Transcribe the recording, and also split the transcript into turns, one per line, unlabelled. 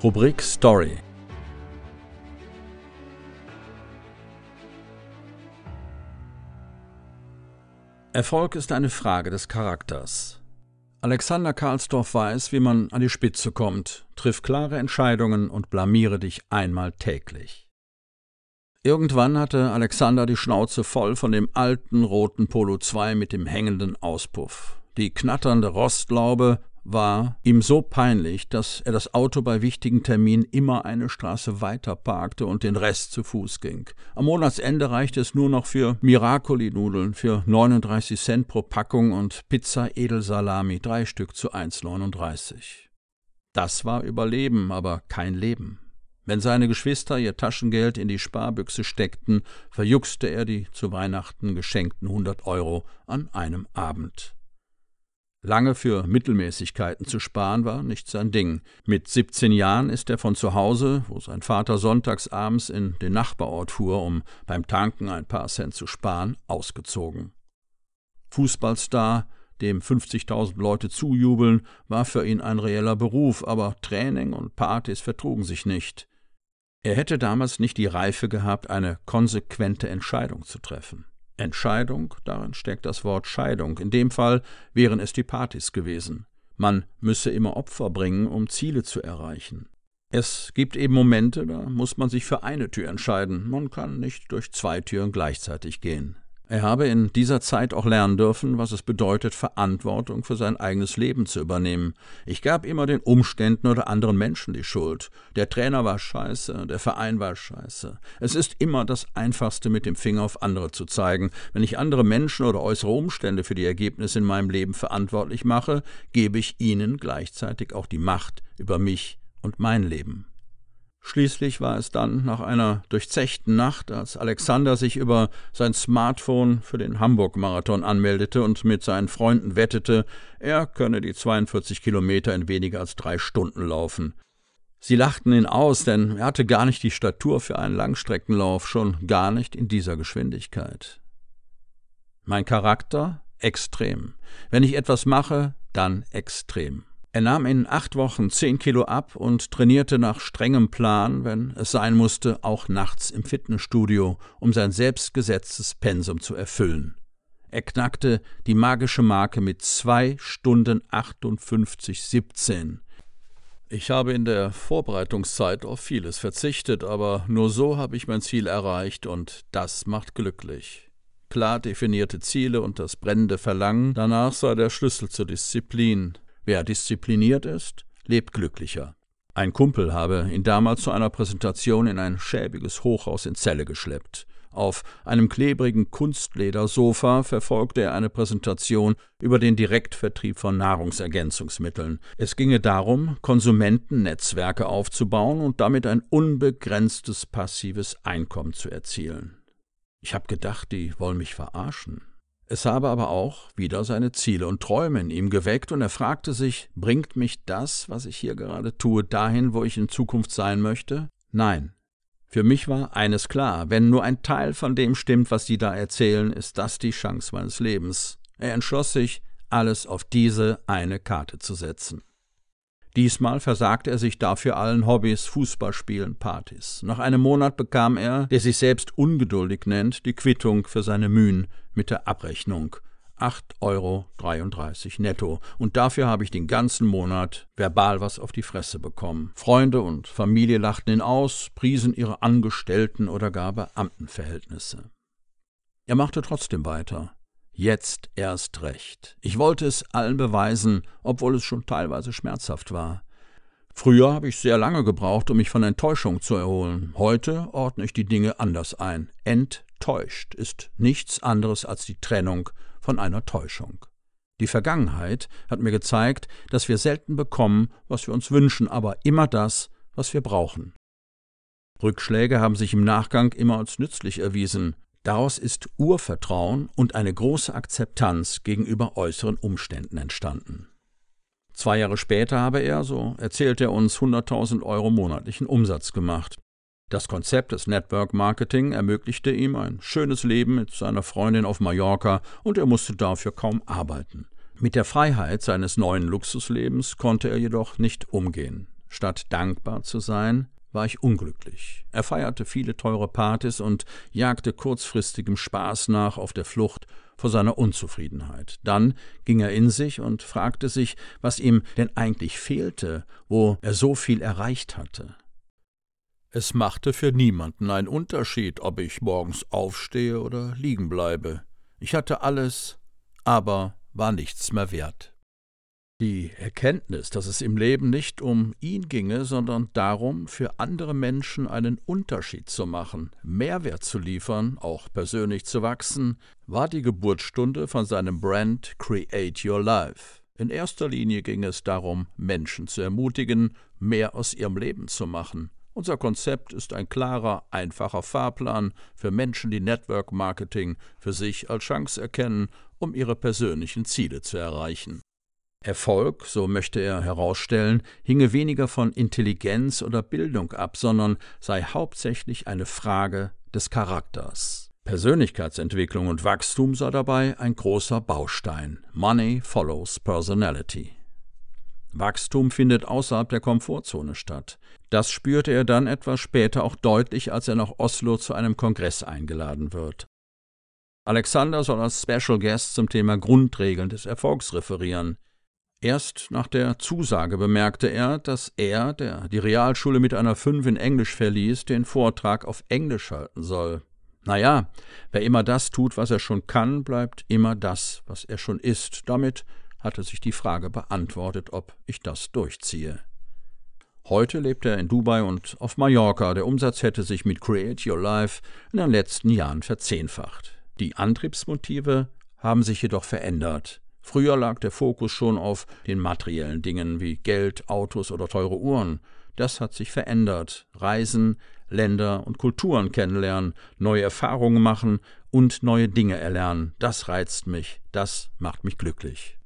Rubrik Story Erfolg ist eine Frage des Charakters. Alexander Karlsdorff weiß, wie man an die Spitze kommt, triff klare Entscheidungen und blamiere dich einmal täglich. Irgendwann hatte Alexander die Schnauze voll von dem alten roten Polo 2 mit dem hängenden Auspuff. Die knatternde Rostlaube war ihm so peinlich, dass er das Auto bei wichtigen Terminen immer eine Straße weiter parkte und den Rest zu Fuß ging. Am Monatsende reichte es nur noch für Miracoli-Nudeln für 39 Cent pro Packung und Pizza Edelsalami, drei Stück zu 1,39. Das war Überleben, aber kein Leben. Wenn seine Geschwister ihr Taschengeld in die Sparbüchse steckten, verjuxte er die zu Weihnachten geschenkten 100 Euro an einem Abend. Lange für Mittelmäßigkeiten zu sparen war nicht sein Ding. Mit 17 Jahren ist er von zu Hause, wo sein Vater sonntags abends in den Nachbarort fuhr, um beim Tanken ein paar Cent zu sparen, ausgezogen. Fußballstar, dem 50.000 Leute zujubeln, war für ihn ein reeller Beruf, aber Training und Partys vertrugen sich nicht. Er hätte damals nicht die Reife gehabt, eine konsequente Entscheidung zu treffen. Entscheidung, darin steckt das Wort Scheidung. In dem Fall wären es die Partys gewesen. Man müsse immer Opfer bringen, um Ziele zu erreichen. Es gibt eben Momente, da muss man sich für eine Tür entscheiden. Man kann nicht durch zwei Türen gleichzeitig gehen. Er habe in dieser Zeit auch lernen dürfen, was es bedeutet, Verantwortung für sein eigenes Leben zu übernehmen. Ich gab immer den Umständen oder anderen Menschen die Schuld. Der Trainer war scheiße, der Verein war scheiße. Es ist immer das Einfachste, mit dem Finger auf andere zu zeigen. Wenn ich andere Menschen oder äußere Umstände für die Ergebnisse in meinem Leben verantwortlich mache, gebe ich ihnen gleichzeitig auch die Macht über mich und mein Leben. Schließlich war es dann nach einer durchzechten Nacht, als Alexander sich über sein Smartphone für den Hamburg-Marathon anmeldete und mit seinen Freunden wettete, er könne die 42 Kilometer in weniger als drei Stunden laufen. Sie lachten ihn aus, denn er hatte gar nicht die Statur für einen Langstreckenlauf, schon gar nicht in dieser Geschwindigkeit. Mein Charakter? Extrem. Wenn ich etwas mache, dann extrem. Er nahm in acht Wochen zehn Kilo ab und trainierte nach strengem Plan, wenn es sein musste, auch nachts im Fitnessstudio, um sein selbstgesetztes Pensum zu erfüllen. Er knackte die magische Marke mit zwei Stunden 58,17. Ich habe in der Vorbereitungszeit auf vieles verzichtet, aber nur so habe ich mein Ziel erreicht und das macht glücklich. Klar definierte Ziele und das brennende Verlangen danach sei der Schlüssel zur Disziplin, Wer diszipliniert ist, lebt glücklicher. Ein Kumpel habe ihn damals zu einer Präsentation in ein schäbiges Hochhaus in Celle geschleppt. Auf einem klebrigen Kunstledersofa verfolgte er eine Präsentation über den Direktvertrieb von Nahrungsergänzungsmitteln. Es ginge darum, Konsumentennetzwerke aufzubauen und damit ein unbegrenztes passives Einkommen zu erzielen. Ich habe gedacht, die wollen mich verarschen. Es habe aber auch wieder seine Ziele und Träume in ihm geweckt, und er fragte sich, bringt mich das, was ich hier gerade tue, dahin, wo ich in Zukunft sein möchte? Nein. Für mich war eines klar, wenn nur ein Teil von dem stimmt, was Sie da erzählen, ist das die Chance meines Lebens. Er entschloss sich, alles auf diese eine Karte zu setzen. Diesmal versagte er sich dafür allen Hobbys, Fußballspielen, Partys. Nach einem Monat bekam er, der sich selbst ungeduldig nennt, die Quittung für seine Mühen mit der Abrechnung. 8,33 Euro netto. Und dafür habe ich den ganzen Monat verbal was auf die Fresse bekommen. Freunde und Familie lachten ihn aus, priesen ihre Angestellten- oder gar Beamtenverhältnisse. Er machte trotzdem weiter. Jetzt erst recht. Ich wollte es allen beweisen, obwohl es schon teilweise schmerzhaft war. Früher habe ich sehr lange gebraucht, um mich von Enttäuschung zu erholen. Heute ordne ich die Dinge anders ein. Enttäuscht ist nichts anderes als die Trennung von einer Täuschung. Die Vergangenheit hat mir gezeigt, dass wir selten bekommen, was wir uns wünschen, aber immer das, was wir brauchen. Rückschläge haben sich im Nachgang immer als nützlich erwiesen. Daraus ist Urvertrauen und eine große Akzeptanz gegenüber äußeren Umständen entstanden. Zwei Jahre später habe er, so erzählt er uns, 100.000 Euro monatlichen Umsatz gemacht. Das Konzept des Network Marketing ermöglichte ihm ein schönes Leben mit seiner Freundin auf Mallorca und er musste dafür kaum arbeiten. Mit der Freiheit seines neuen Luxuslebens konnte er jedoch nicht umgehen. Statt dankbar zu sein, war ich unglücklich. Er feierte viele teure Partys und jagte kurzfristigem Spaß nach auf der Flucht vor seiner Unzufriedenheit. Dann ging er in sich und fragte sich, was ihm denn eigentlich fehlte, wo er so viel erreicht hatte. Es machte für niemanden einen Unterschied, ob ich morgens aufstehe oder liegen bleibe. Ich hatte alles, aber war nichts mehr wert. Die Erkenntnis, dass es im Leben nicht um ihn ginge, sondern darum, für andere Menschen einen Unterschied zu machen, Mehrwert zu liefern, auch persönlich zu wachsen, war die Geburtsstunde von seinem Brand Create Your Life. In erster Linie ging es darum, Menschen zu ermutigen, mehr aus ihrem Leben zu machen. Unser Konzept ist ein klarer, einfacher Fahrplan für Menschen, die Network Marketing für sich als Chance erkennen, um ihre persönlichen Ziele zu erreichen. Erfolg, so möchte er herausstellen, hinge weniger von Intelligenz oder Bildung ab, sondern sei hauptsächlich eine Frage des Charakters. Persönlichkeitsentwicklung und Wachstum sei dabei ein großer Baustein. Money follows personality. Wachstum findet außerhalb der Komfortzone statt. Das spürte er dann etwas später auch deutlich, als er nach Oslo zu einem Kongress eingeladen wird. Alexander soll als Special Guest zum Thema Grundregeln des Erfolgs referieren. Erst nach der Zusage bemerkte er, dass er, der die Realschule mit einer Fünf in Englisch verließ, den Vortrag auf Englisch halten soll. Naja, wer immer das tut, was er schon kann, bleibt immer das, was er schon ist. Damit hatte sich die Frage beantwortet, ob ich das durchziehe. Heute lebt er in Dubai und auf Mallorca. Der Umsatz hätte sich mit Create Your Life in den letzten Jahren verzehnfacht. Die Antriebsmotive haben sich jedoch verändert. Früher lag der Fokus schon auf den materiellen Dingen wie Geld, Autos oder teure Uhren. Das hat sich verändert. Reisen, Länder und Kulturen kennenlernen, neue Erfahrungen machen und neue Dinge erlernen. Das reizt mich, das macht mich glücklich.